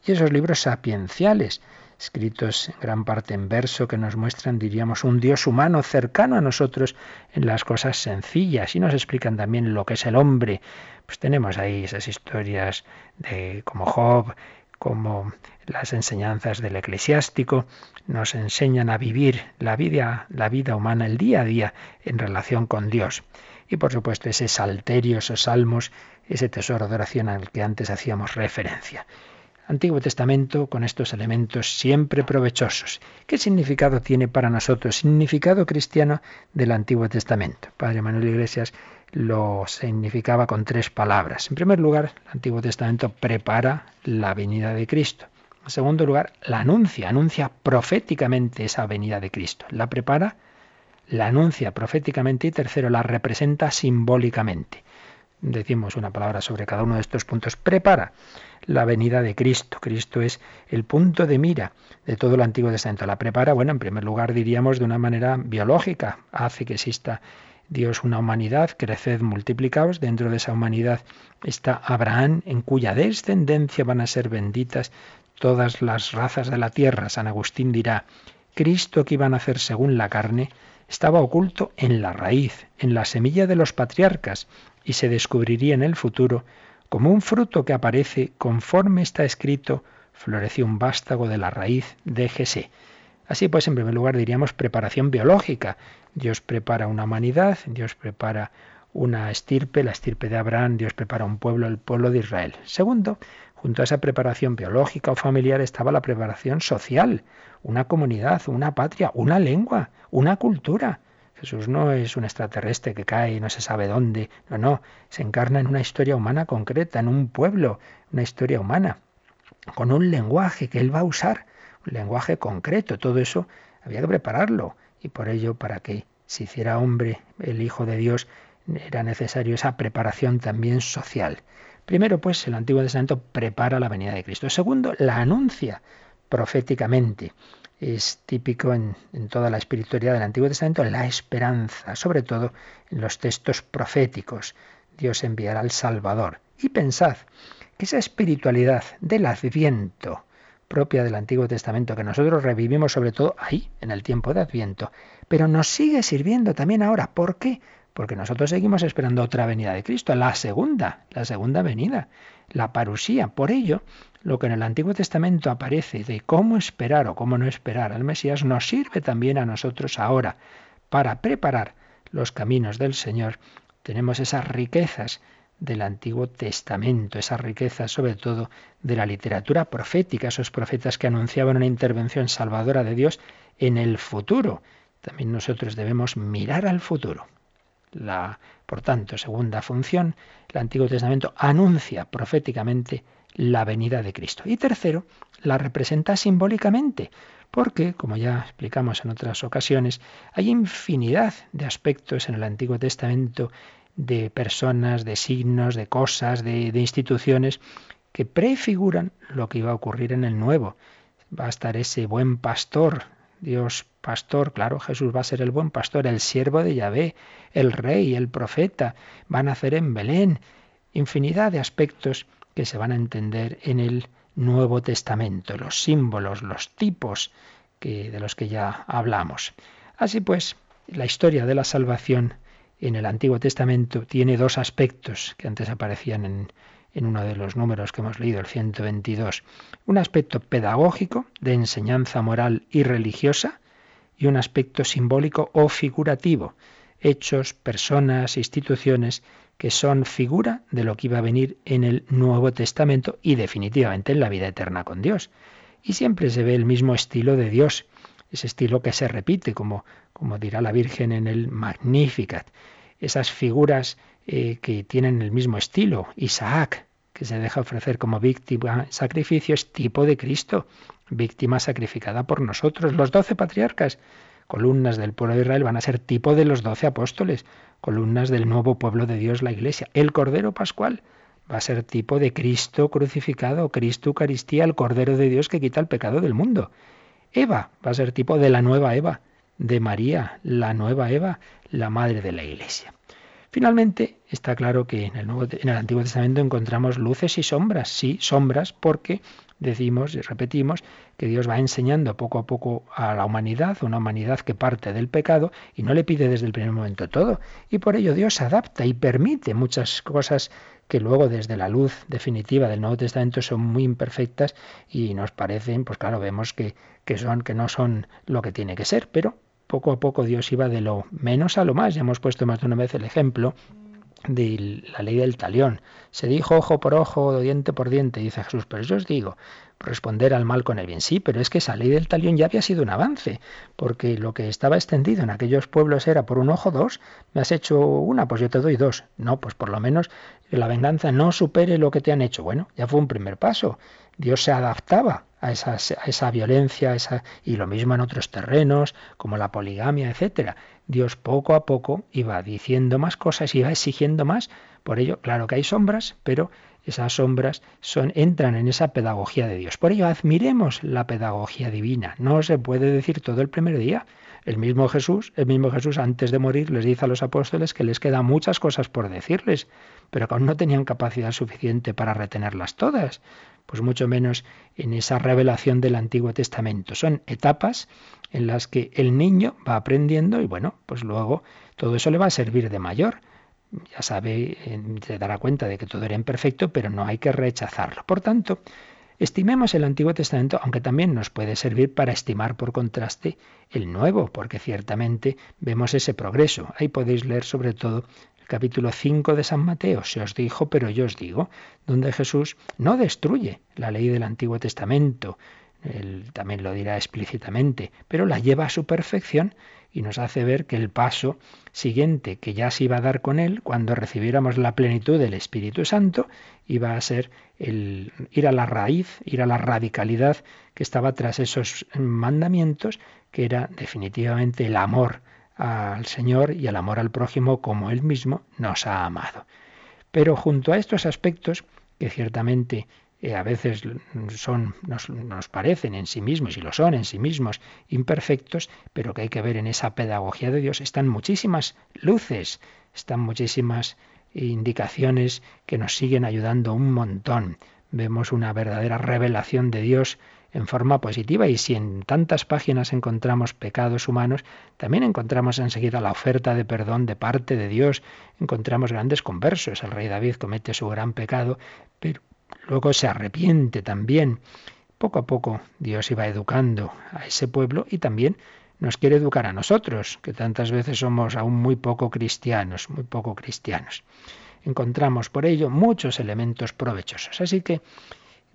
Y esos libros sapienciales, escritos en gran parte en verso, que nos muestran, diríamos, un Dios humano cercano a nosotros en las cosas sencillas y nos explican también lo que es el hombre. Pues tenemos ahí esas historias de como Job, como las enseñanzas del eclesiástico nos enseñan a vivir la vida, la vida humana, el día a día en relación con Dios. Y por supuesto ese salterio, esos salmos, ese tesoro de oración al que antes hacíamos referencia. Antiguo Testamento con estos elementos siempre provechosos. ¿Qué significado tiene para nosotros? Significado cristiano del Antiguo Testamento. Padre Manuel Iglesias lo significaba con tres palabras. En primer lugar, el Antiguo Testamento prepara la venida de Cristo. En segundo lugar, la anuncia, anuncia proféticamente esa venida de Cristo. La prepara, la anuncia proféticamente y tercero, la representa simbólicamente. Decimos una palabra sobre cada uno de estos puntos. Prepara la venida de Cristo. Cristo es el punto de mira de todo el Antiguo Testamento. La prepara, bueno, en primer lugar diríamos de una manera biológica. Hace que exista Dios una humanidad, creced, multiplicaos. Dentro de esa humanidad está Abraham, en cuya descendencia van a ser benditas todas las razas de la tierra. San Agustín dirá, Cristo que iba a nacer según la carne, estaba oculto en la raíz, en la semilla de los patriarcas, y se descubriría en el futuro Como un fruto que aparece conforme está escrito, floreció un vástago de la raíz de Jesé. Así pues, en primer lugar diríamos preparación biológica. Dios prepara una humanidad, Dios prepara una estirpe, la estirpe de Abraham, Dios prepara un pueblo, el pueblo de Israel. Segundo, junto a esa preparación biológica o familiar estaba la preparación social, una comunidad, una patria, una lengua, una cultura. Jesús no es un extraterrestre que cae y no se sabe dónde, no, no, se encarna en una historia humana concreta, en un pueblo, una historia humana, con un lenguaje que él va a usar, un lenguaje concreto, todo eso había que prepararlo y por ello para que se hiciera hombre el Hijo de Dios era necesario esa preparación también social. Primero, pues, el Antiguo Testamento prepara la venida de Cristo. Segundo, la anuncia proféticamente. Es típico en, toda la espiritualidad del Antiguo Testamento la esperanza, sobre todo en los textos proféticos. Dios enviará al Salvador. Y pensad que esa espiritualidad del Adviento, propia del Antiguo Testamento, que nosotros revivimos sobre todo ahí, en el tiempo de Adviento, pero nos sigue sirviendo también ahora. ¿Por qué? Porque nosotros seguimos esperando otra venida de Cristo, la segunda, la segunda venida, la parusía. Por ello, lo que en el Antiguo Testamento aparece de cómo esperar o cómo no esperar al Mesías nos sirve también a nosotros ahora para preparar los caminos del Señor. Tenemos esas riquezas del Antiguo Testamento, esas riquezas sobre todo de la literatura profética, esos profetas que anunciaban una intervención salvadora de Dios en el futuro. También nosotros debemos mirar al futuro. La, por tanto, segunda función, el Antiguo Testamento anuncia proféticamente la venida de Cristo. Y tercero, la representa simbólicamente, porque, como ya explicamos en otras ocasiones, hay infinidad de aspectos en el Antiguo Testamento de personas, de signos, de cosas, de, instituciones que prefiguran lo que iba a ocurrir en el Nuevo. Va a estar ese buen pastor Dios pastor, claro, Jesús va a ser el buen pastor, el siervo de Yahvé, el rey, el profeta, va a nacer en Belén. Infinidad de aspectos que se van a entender en el Nuevo Testamento, los símbolos, los tipos que, de los que ya hablamos. Así pues, la historia de la salvación en el Antiguo Testamento tiene dos aspectos que antes aparecían en, en uno de los números que hemos leído, el 122. Un aspecto pedagógico, de enseñanza moral y religiosa, y un aspecto simbólico o figurativo, hechos, personas, instituciones que son figura de lo que iba a venir en el Nuevo Testamento y definitivamente en la vida eterna con Dios. Y siempre se ve el mismo estilo de Dios, ese estilo que se repite, como, como dirá la Virgen en el Magnificat. Esas figuras eh, que tienen el mismo estilo. Isaac, que se deja ofrecer como víctima sacrificio, es tipo de Cristo, víctima sacrificada por nosotros. Los doce patriarcas, columnas del pueblo de Israel, van a ser tipo de los doce apóstoles, columnas del nuevo pueblo de Dios, la Iglesia. El Cordero Pascual va a ser tipo de Cristo crucificado, Cristo Eucaristía, el Cordero de Dios que quita el pecado del mundo. Eva va a ser tipo de la nueva Eva, de María, la nueva Eva, la madre de la Iglesia. Finalmente, está claro que en el, Nuevo, en el Antiguo Testamento encontramos luces y sombras, sí, sombras, porque decimos y repetimos que Dios va enseñando poco a poco a la humanidad, una humanidad que parte del pecado y no le pide desde el primer momento todo. Y por ello Dios adapta y permite muchas cosas que luego desde la luz definitiva del Nuevo Testamento son muy imperfectas y nos parecen, pues claro, vemos que, que son, que no son lo que tiene que ser, pero poco a poco Dios iba de lo menos a lo más. Ya hemos puesto más de una vez el ejemplo de la ley del talión. Se dijo ojo por ojo, diente por diente, dice Jesús, pero yo os digo, responder al mal con el bien. Sí, pero es que esa ley del talión ya había sido un avance, porque lo que estaba extendido en aquellos pueblos era por un ojo dos, me has hecho una, pues yo te doy dos. No, pues por lo menos la venganza no supere lo que te han hecho. Bueno, ya fue un primer paso. Dios se adaptaba a esa, a esa violencia esa, y lo mismo en otros terrenos como la poligamia, etcétera. Dios poco a poco iba diciendo más cosas, iba exigiendo más. Por ello, claro que hay sombras, pero esas sombras son, entran en esa pedagogía de Dios. Por ello, admiremos la pedagogía divina. No se puede decir todo el primer día. El mismo Jesús, el mismo Jesús antes de morir les dice a los apóstoles que les quedan muchas cosas por decirles, pero que aún no tenían capacidad suficiente para retenerlas todas pues mucho menos en esa revelación del Antiguo Testamento. Son etapas en las que el niño va aprendiendo y bueno, pues luego todo eso le va a servir de mayor. ya sabe, se dará cuenta de que todo era imperfecto, pero no hay que rechazarlo. Por tanto, estimemos el Antiguo Testamento, aunque también nos puede servir para estimar por contraste el Nuevo, porque ciertamente vemos ese progreso. Ahí podéis leer sobre todo capítulo 5 de San Mateo, se os dijo, pero yo os digo, donde Jesús no destruye la ley del Antiguo Testamento, él también lo dirá explícitamente, pero la lleva a su perfección y nos hace ver que el paso siguiente que ya se iba a dar con él, cuando recibiéramos la plenitud del Espíritu Santo, iba a ser el ir a la raíz, ir a la radicalidad que estaba tras esos mandamientos, que era definitivamente el amor al Señor y el amor al prójimo como Él mismo nos ha amado. Pero junto a estos aspectos, que ciertamente eh, a veces son, nos, parecen en sí mismos, y lo son en sí mismos, imperfectos, pero que hay que ver en esa pedagogía de Dios, están muchísimas luces, están muchísimas indicaciones que nos siguen ayudando un montón. Vemos una verdadera revelación de Dios en forma positiva y si en tantas páginas encontramos pecados humanos, también encontramos enseguida la oferta de perdón de parte de Dios, encontramos grandes conversos. El rey David comete su gran pecado, pero Luego se arrepiente también. Poco a poco Dios iba educando a ese pueblo y también nos quiere educar a nosotros, que tantas veces somos aún muy poco cristianos, muy poco cristianos. Encontramos por ello muchos elementos provechosos. Así que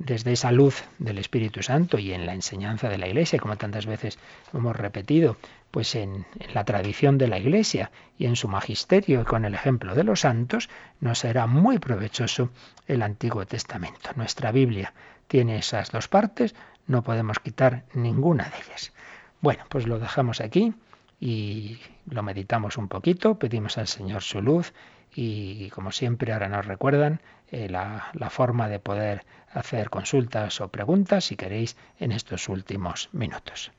desde esa luz del Espíritu Santo y en la enseñanza de la Iglesia, como tantas veces hemos repetido, pues en, la tradición de la Iglesia y en su magisterio y con el ejemplo de los santos, nos será muy provechoso el Antiguo Testamento. Nuestra Biblia tiene esas dos partes, no podemos quitar ninguna de ellas. Bueno, pues lo dejamos aquí y lo meditamos un poquito, pedimos al Señor su luz y como siempre ahora nos recuerdan eh, la, forma de poder hacer consultas o preguntas si queréis en estos últimos minutos.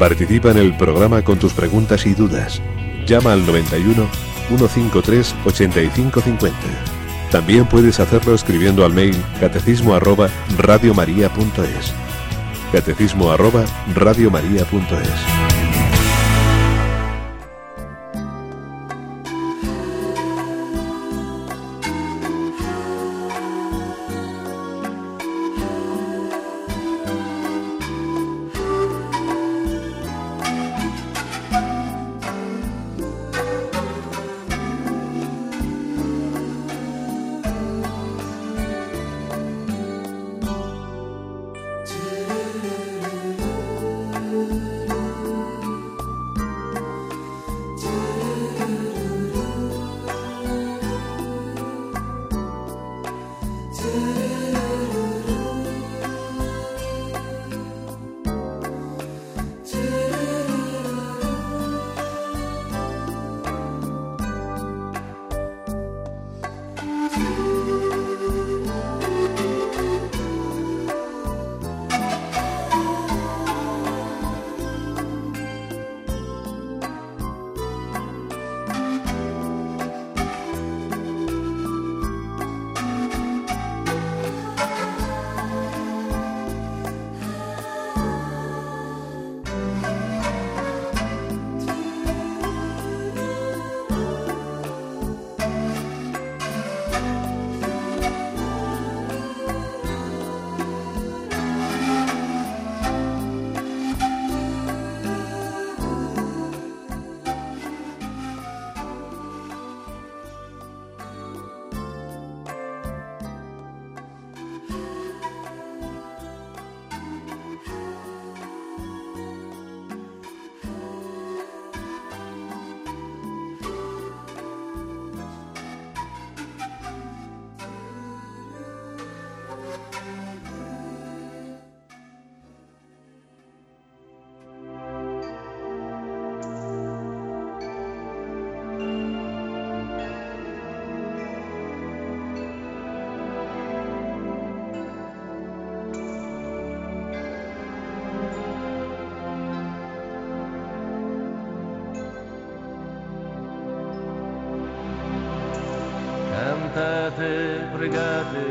Participa en el programa con tus preguntas y dudas. Llama al 91 153 8550. También puedes hacerlo escribiendo al mail catecismo arroba radiomaria.es. Catecismo arroba radiomaria.es. forgotten.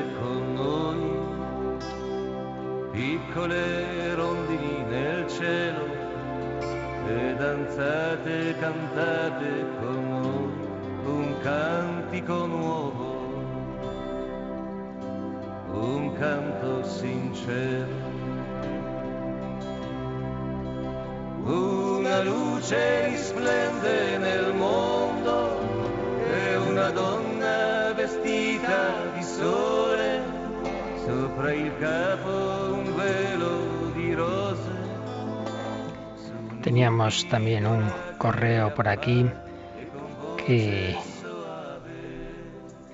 También un correo por aquí que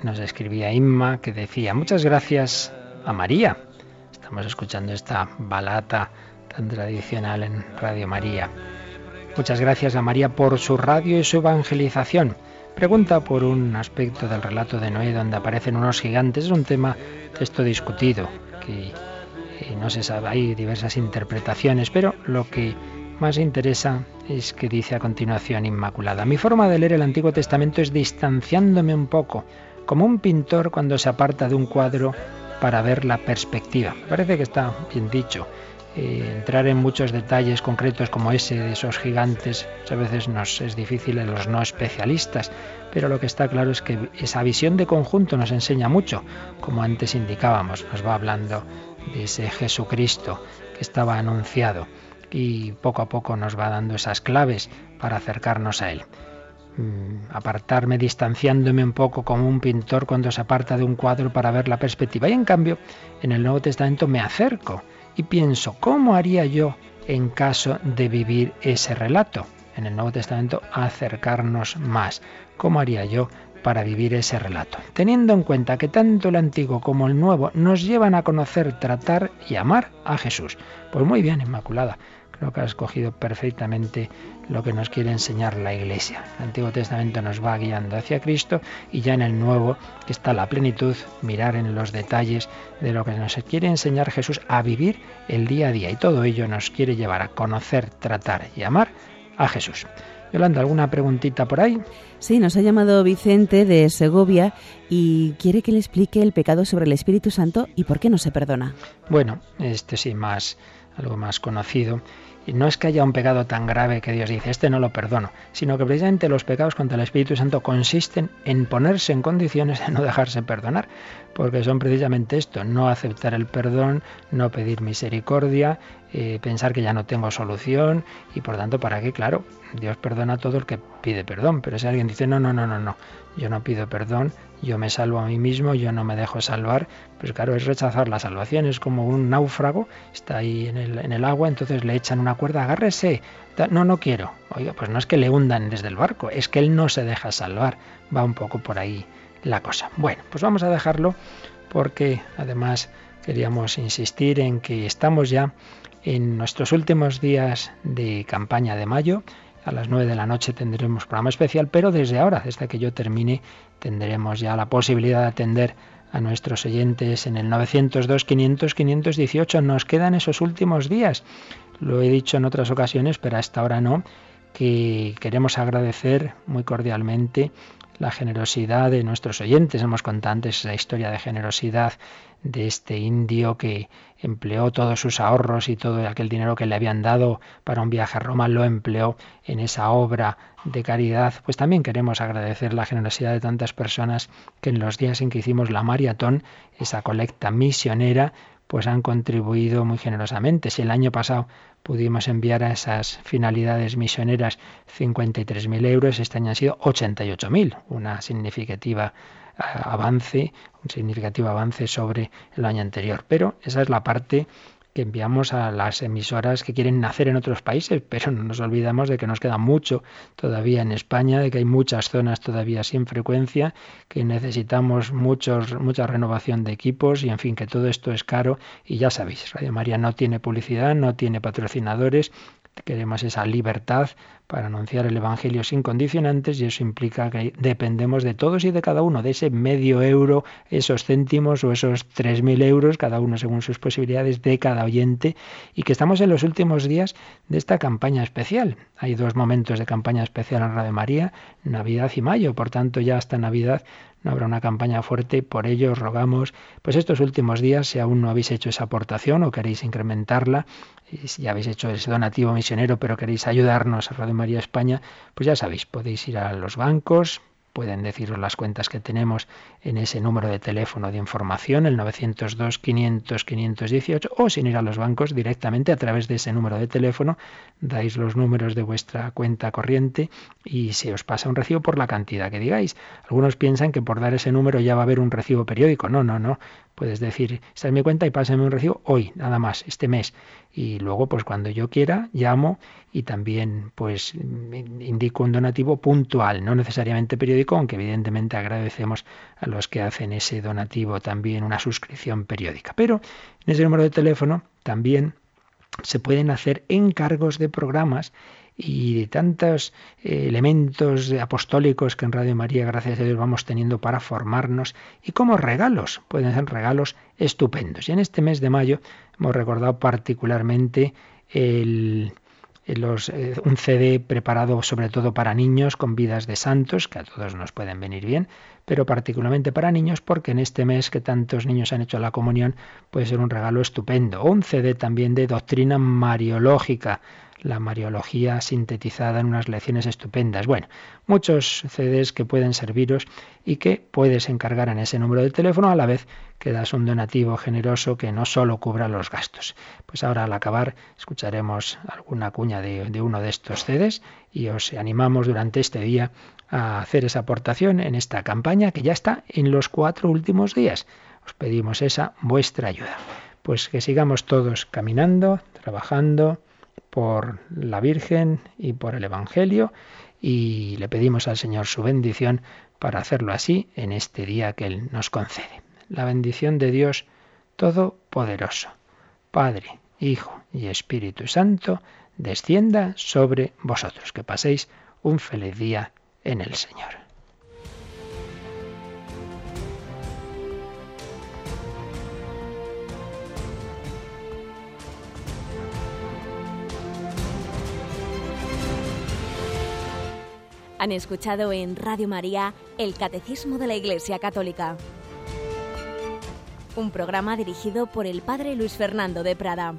nos escribía Inma que decía muchas gracias a María. Estamos escuchando esta balata tan tradicional en Radio María. Muchas gracias a María por su radio y su evangelización. Pregunta por un aspecto del relato de Noé donde aparecen unos gigantes. Es un tema texto discutido, que eh, no se sabe, hay diversas interpretaciones, pero lo que más interesa es que dice a continuación Inmaculada. Mi forma de leer el Antiguo Testamento es distanciándome un poco, como un pintor cuando se aparta de un cuadro para ver la perspectiva. Parece que está bien dicho. Eh, entrar en muchos detalles concretos como ese de esos gigantes a veces nos es difícil en los no especialistas, pero lo que está claro es que esa visión de conjunto nos enseña mucho, como antes indicábamos, nos va hablando de ese Jesucristo que estaba anunciado y poco a poco nos va dando esas claves para acercarnos a Él. Mm, apartarme distanciándome un poco como un pintor cuando se aparta de un cuadro para ver la perspectiva. Y en cambio, en el Nuevo Testamento me acerco y pienso, ¿cómo haría yo en caso de vivir ese relato? En el Nuevo Testamento, acercarnos más. ¿Cómo haría yo para vivir ese relato? Teniendo en cuenta que tanto el antiguo como el nuevo nos llevan a conocer, tratar y amar a Jesús. Pues muy bien, Inmaculada. Creo que ha escogido perfectamente lo que nos quiere enseñar la Iglesia. El Antiguo Testamento nos va guiando hacia Cristo y ya en el Nuevo está la plenitud, mirar en los detalles de lo que nos quiere enseñar Jesús a vivir el día a día. Y todo ello nos quiere llevar a conocer, tratar y amar a Jesús. Yolanda, ¿alguna preguntita por ahí? Sí, nos ha llamado Vicente de Segovia y quiere que le explique el pecado sobre el Espíritu Santo y por qué no se perdona. Bueno, este sí, más algo más conocido y no es que haya un pecado tan grave que Dios dice, este no lo perdono, sino que precisamente los pecados contra el Espíritu Santo consisten en ponerse en condiciones de no dejarse perdonar, porque son precisamente esto, no aceptar el perdón, no pedir misericordia, eh, pensar que ya no tengo solución y por tanto, ¿para qué? Claro, Dios perdona a todo el que pide perdón, pero si alguien dice, no, no, no, no, no, yo no pido perdón, yo me salvo a mí mismo, yo no me dejo salvar, pues claro, es rechazar la salvación, es como un náufrago, está ahí en el, en el agua, entonces le echan una cuerda, agárrese, no, no quiero. Oiga, pues no es que le hundan desde el barco, es que él no se deja salvar, va un poco por ahí la cosa. Bueno, pues vamos a dejarlo porque además queríamos insistir en que estamos ya en nuestros últimos días de campaña de mayo. A las 9 de la noche tendremos programa especial, pero desde ahora, desde que yo termine, tendremos ya la posibilidad de atender a nuestros oyentes en el 902 500 518. Nos quedan esos últimos días. Lo he dicho en otras ocasiones, pero hasta ahora no, que queremos agradecer muy cordialmente la generosidad de nuestros oyentes. Hemos contado antes la historia de generosidad de este indio que empleó todos sus ahorros y todo aquel dinero que le habían dado para un viaje a Roma, lo empleó en esa obra de caridad. Pues también queremos agradecer la generosidad de tantas personas que en los días en que hicimos la maratón, esa colecta misionera, pues han contribuido muy generosamente. Si el año pasado pudimos enviar a esas finalidades misioneras 53.000 euros, este año han sido 88.000, una significativa eh, avance, un significativo avance sobre el año anterior. Pero esa es la parte que enviamos a las emisoras que quieren nacer en otros países, pero no nos olvidamos de que nos queda mucho todavía en España, de que hay muchas zonas todavía sin frecuencia, que necesitamos muchos, mucha renovación de equipos y en fin, que todo esto es caro. Y ya sabéis, Radio María no tiene publicidad, no tiene patrocinadores, queremos esa libertad para anunciar el Evangelio sin condicionantes y eso implica que dependemos de todos y de cada uno, de ese medio euro, esos céntimos o esos tres mil euros, cada uno según sus posibilidades de cada oyente y que estamos en los últimos días de esta campaña especial. Hay dos momentos de campaña especial en Radio María, Navidad y Mayo, por tanto ya hasta Navidad no habrá una campaña fuerte, por ello os rogamos, pues estos últimos días, si aún no habéis hecho esa aportación o queréis incrementarla, y si ya habéis hecho ese donativo misionero, pero queréis ayudarnos a Radio María España, pues ya sabéis, podéis ir a los bancos, pueden deciros las cuentas que tenemos en ese número de teléfono de información, el 902 500 518, o sin ir a los bancos directamente a través de ese número de teléfono, dais los números de vuestra cuenta corriente y se os pasa un recibo por la cantidad que digáis. Algunos piensan que por dar ese número ya va a haber un recibo periódico. No, no, no. Puedes decir, esta es mi cuenta y pásame un recibo hoy, nada más, este mes. Y luego, pues cuando yo quiera, llamo y también pues indico un donativo puntual, no necesariamente periódico, aunque evidentemente agradecemos a los que hacen ese donativo también una suscripción periódica. Pero en ese número de teléfono también se pueden hacer encargos de programas y de tantos eh, elementos apostólicos que en Radio María, gracias a Dios, vamos teniendo para formarnos y como regalos, pueden ser regalos estupendos. Y en este mes de mayo hemos recordado particularmente el, los, eh, un CD preparado sobre todo para niños con vidas de santos, que a todos nos pueden venir bien, pero particularmente para niños porque en este mes que tantos niños han hecho la comunión puede ser un regalo estupendo. Un CD también de doctrina mariológica, la Mariología sintetizada en unas lecciones estupendas. Bueno, muchos CDs que pueden serviros y que puedes encargar en ese número de teléfono a la vez que das un donativo generoso que no solo cubra los gastos. Pues ahora al acabar escucharemos alguna cuña de, de uno de estos CDs y os animamos durante este día a hacer esa aportación en esta campaña que ya está en los cuatro últimos días. Os pedimos esa vuestra ayuda. Pues que sigamos todos caminando, trabajando, por la Virgen y por el Evangelio y le pedimos al Señor su bendición para hacerlo así en este día que Él nos concede. La bendición de Dios Todopoderoso, Padre, Hijo y Espíritu Santo, descienda sobre vosotros. Que paséis un feliz día en el Señor. Han escuchado en Radio María el Catecismo de la Iglesia Católica, un programa dirigido por el Padre Luis Fernando de Prada.